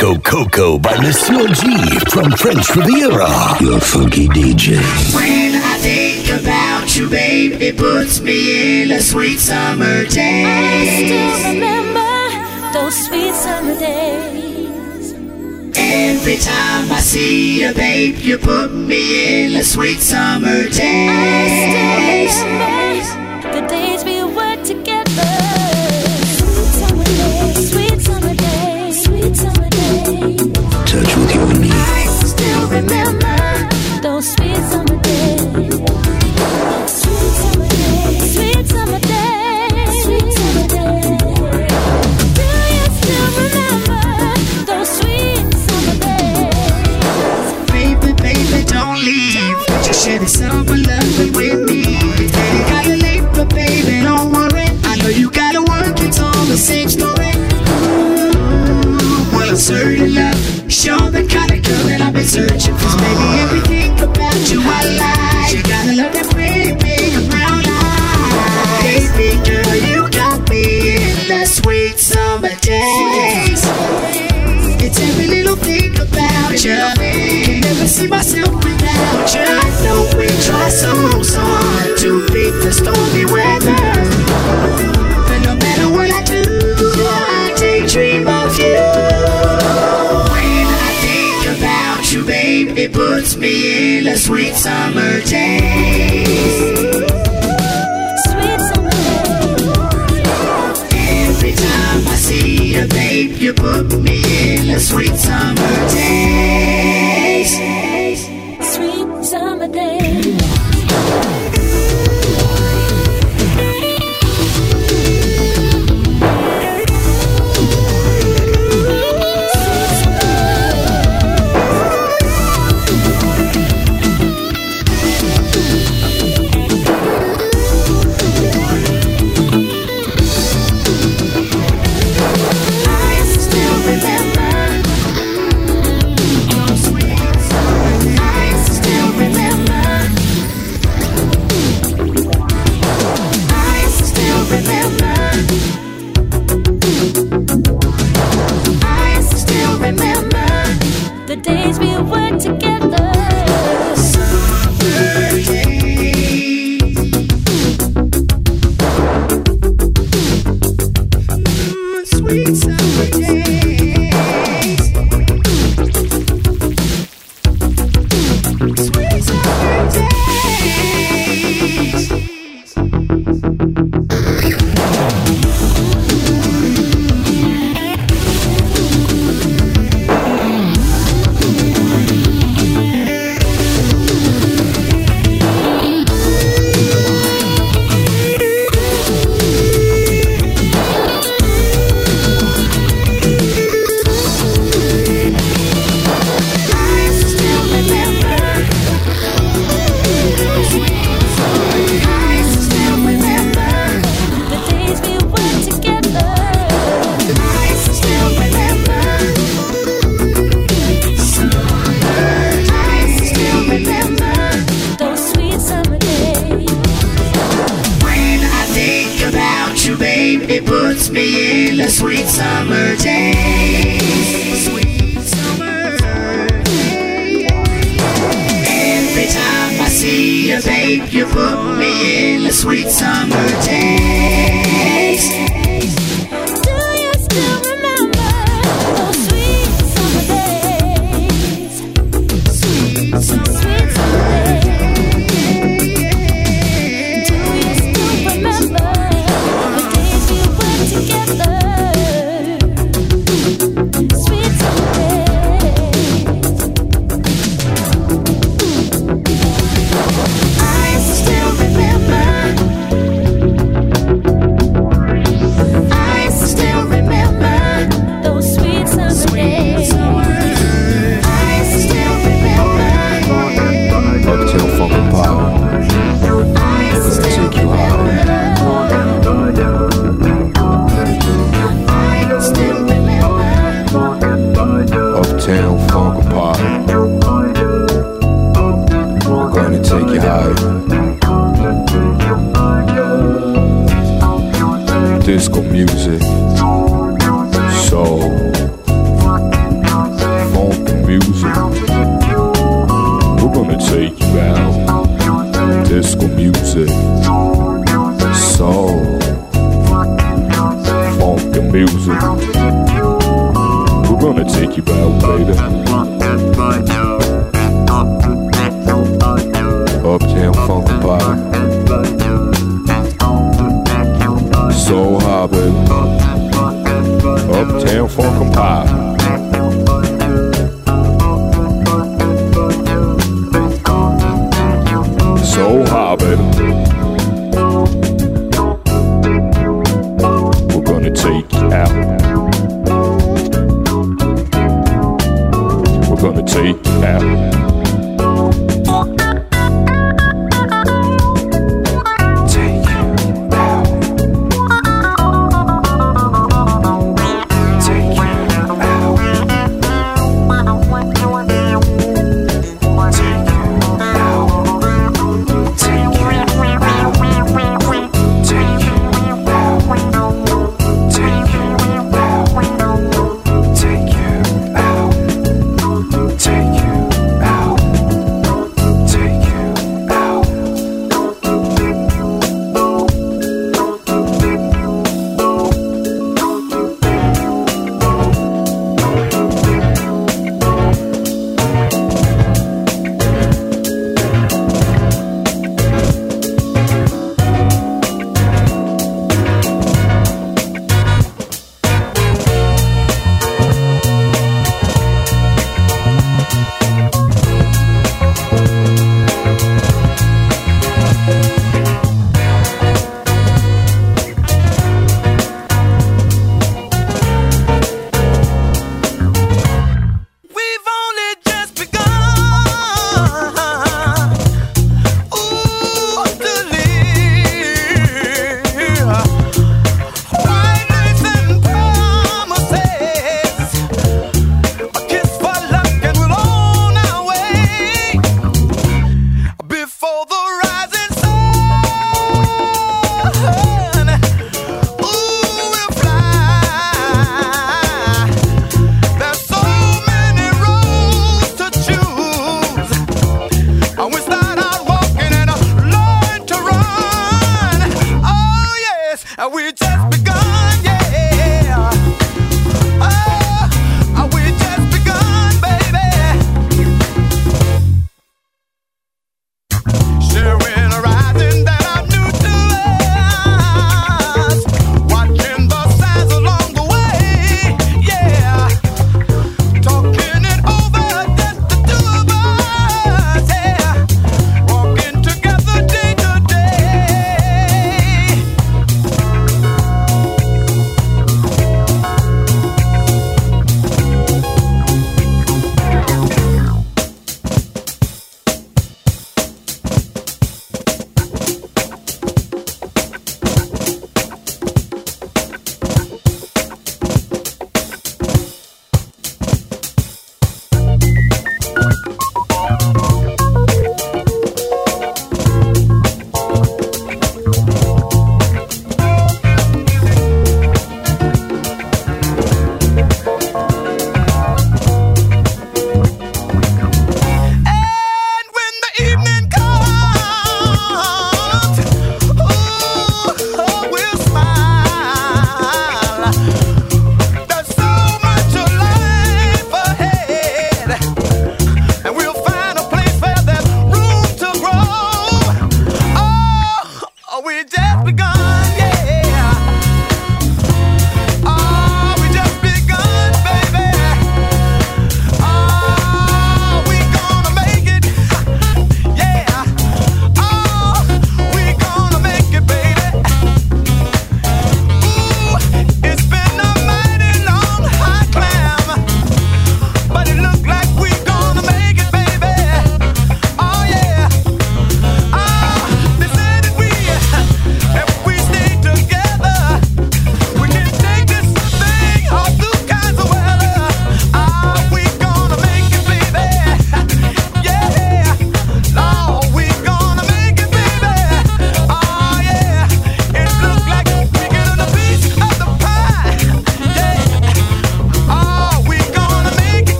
Disco Coco by Monsieur G from French Riviera. Your funky DJ. When I think about you, babe, it puts me in a sweet summer day. I still remember those sweet summer days. Every time I see you, babe, you put me in a sweet summer day. I still remember Touch with your knee. I still remember those sweet summer days. Sweet summer days, sweet summer days, sweet summer days. Do you still remember those sweet summer days? Baby, baby, don't leave. Just share the summer searching for. Baby, everything about you I like. You gotta love that pretty big brown eyes. Baby girl, you got me in the sweet summer days. It's every little thing about you. Can never see myself without sweet summer days. Sweet summer Every time I see you, babe, you put me in a sweet summer days.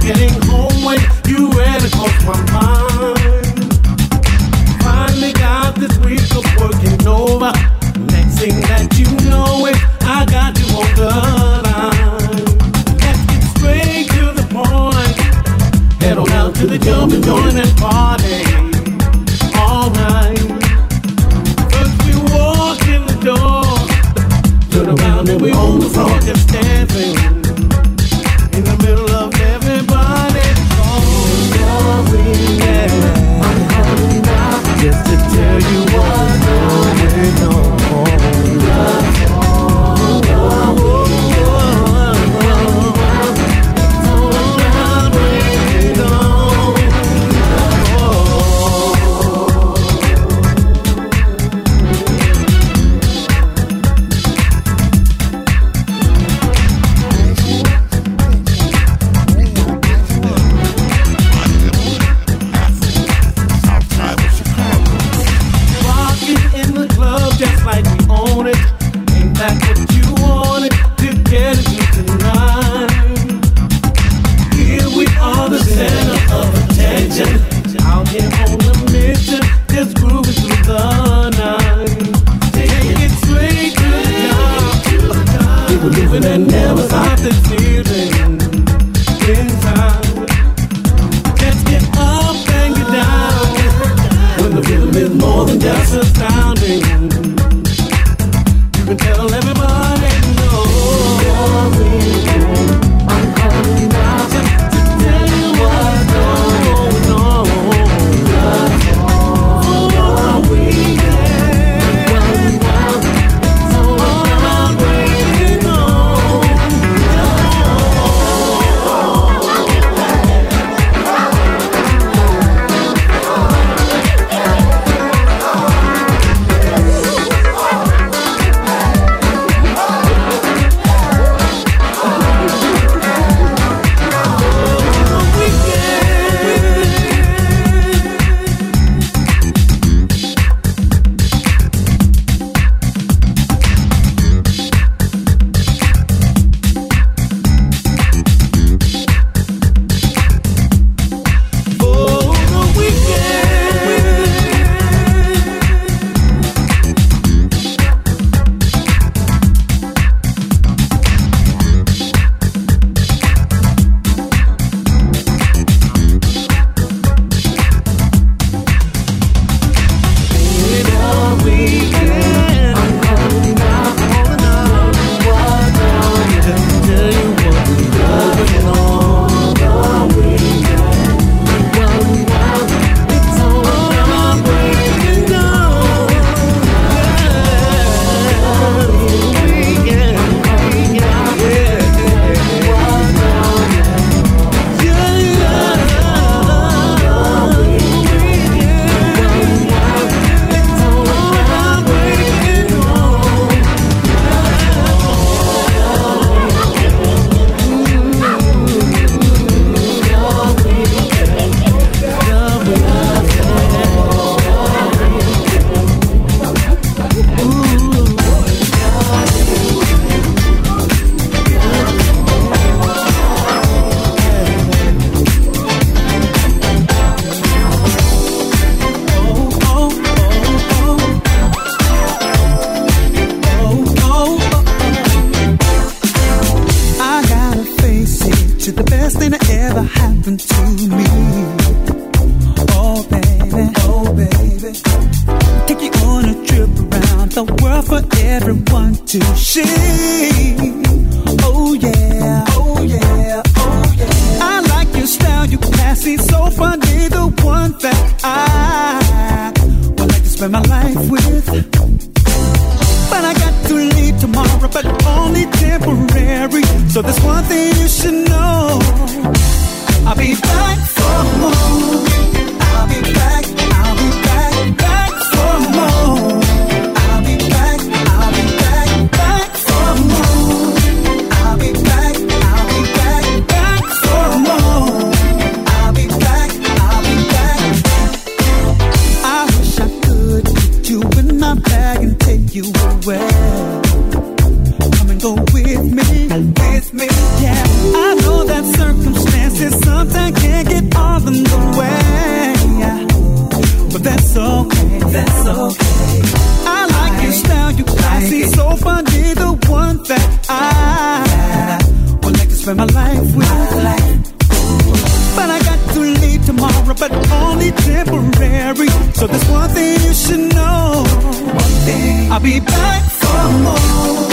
getting home when you ran my mind. Finally got this week of working over. That you know it, I got you on the line. Let's get straight to the point. Head on out to the jump and party. In the door. Around and we on the floor just dancing. you want. spend my life with. But I got to leave tomorrow, but only temporary. So there's one thing you should know. One thing. I'll be back for more.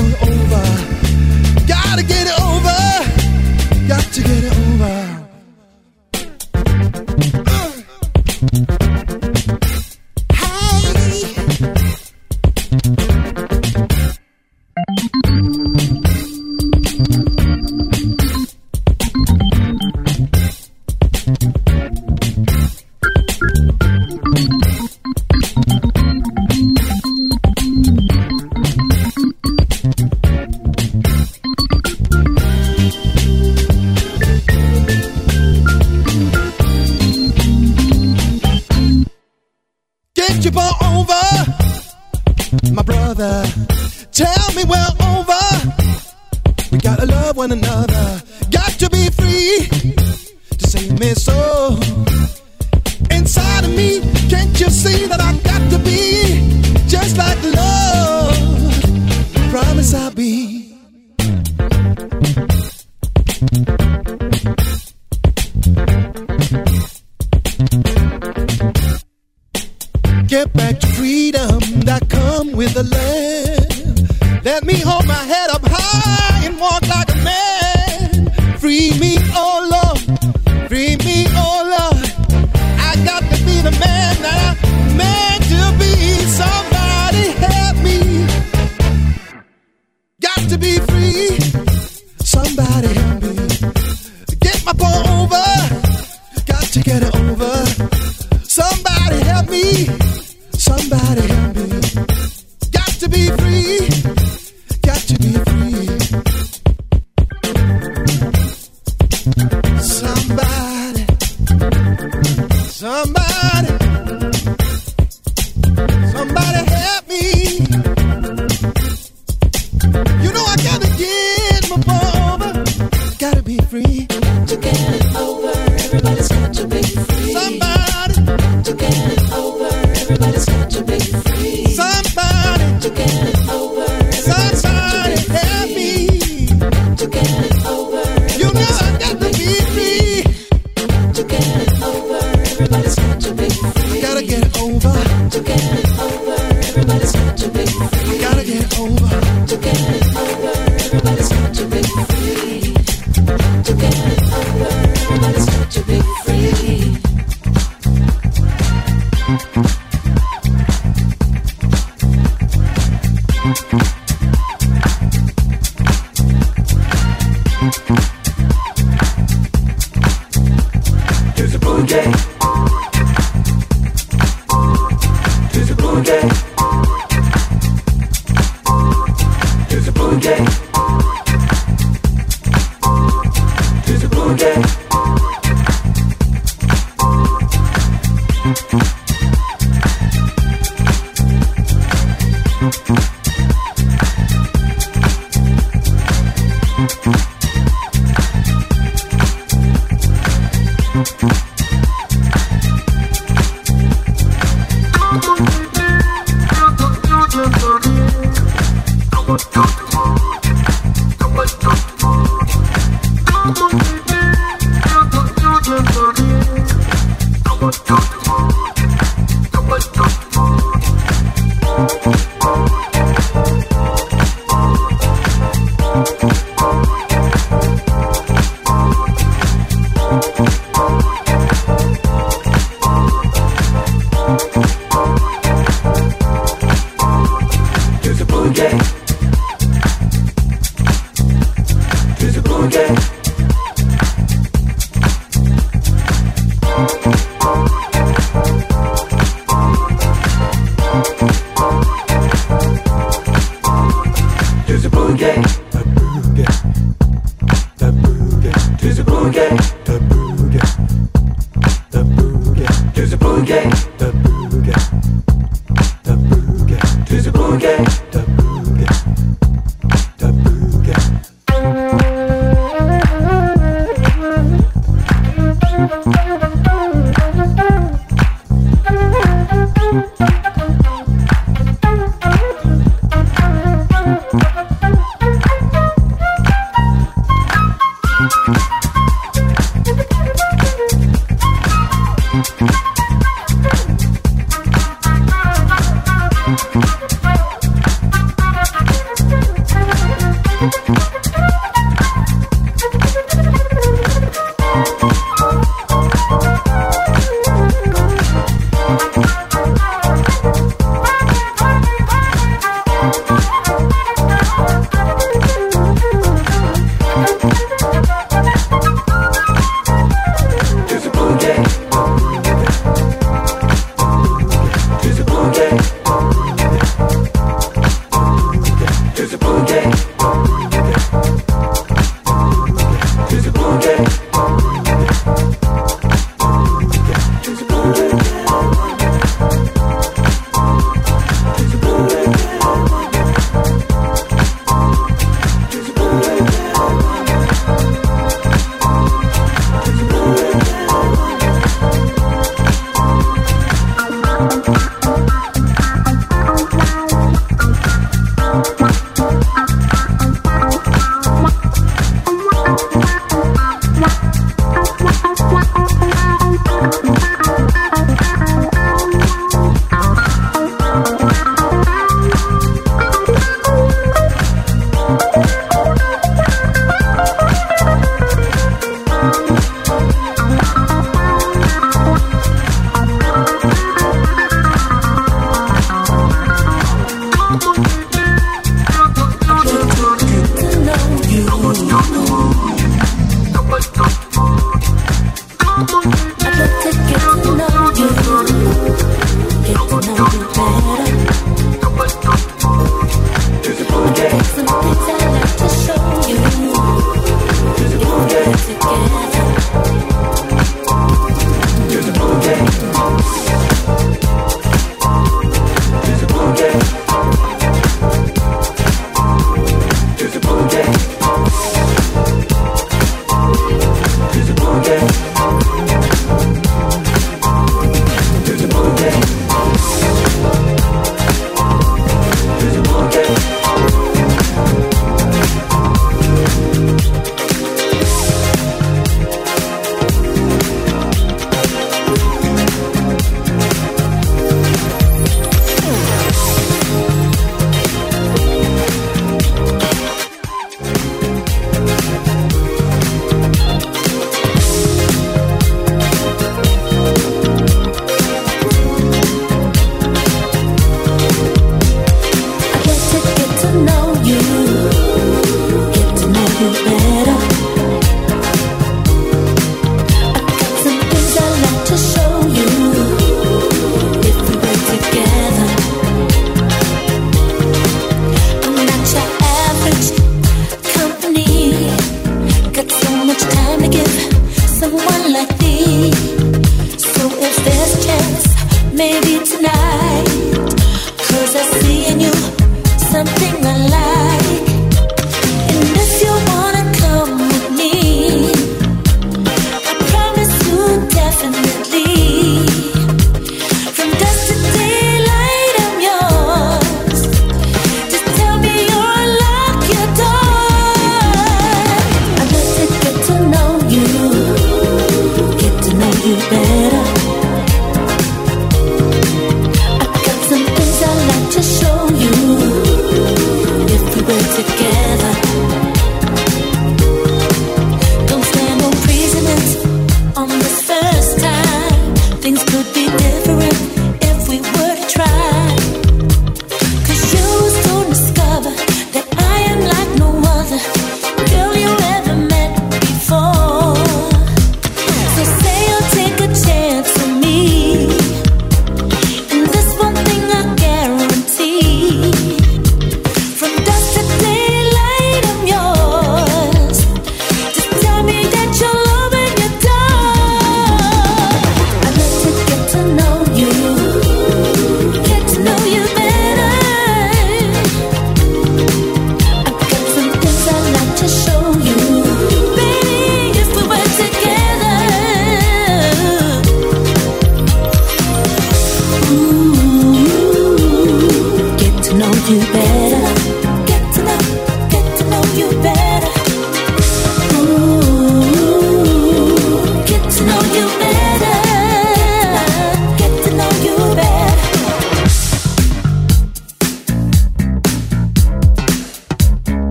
Oh.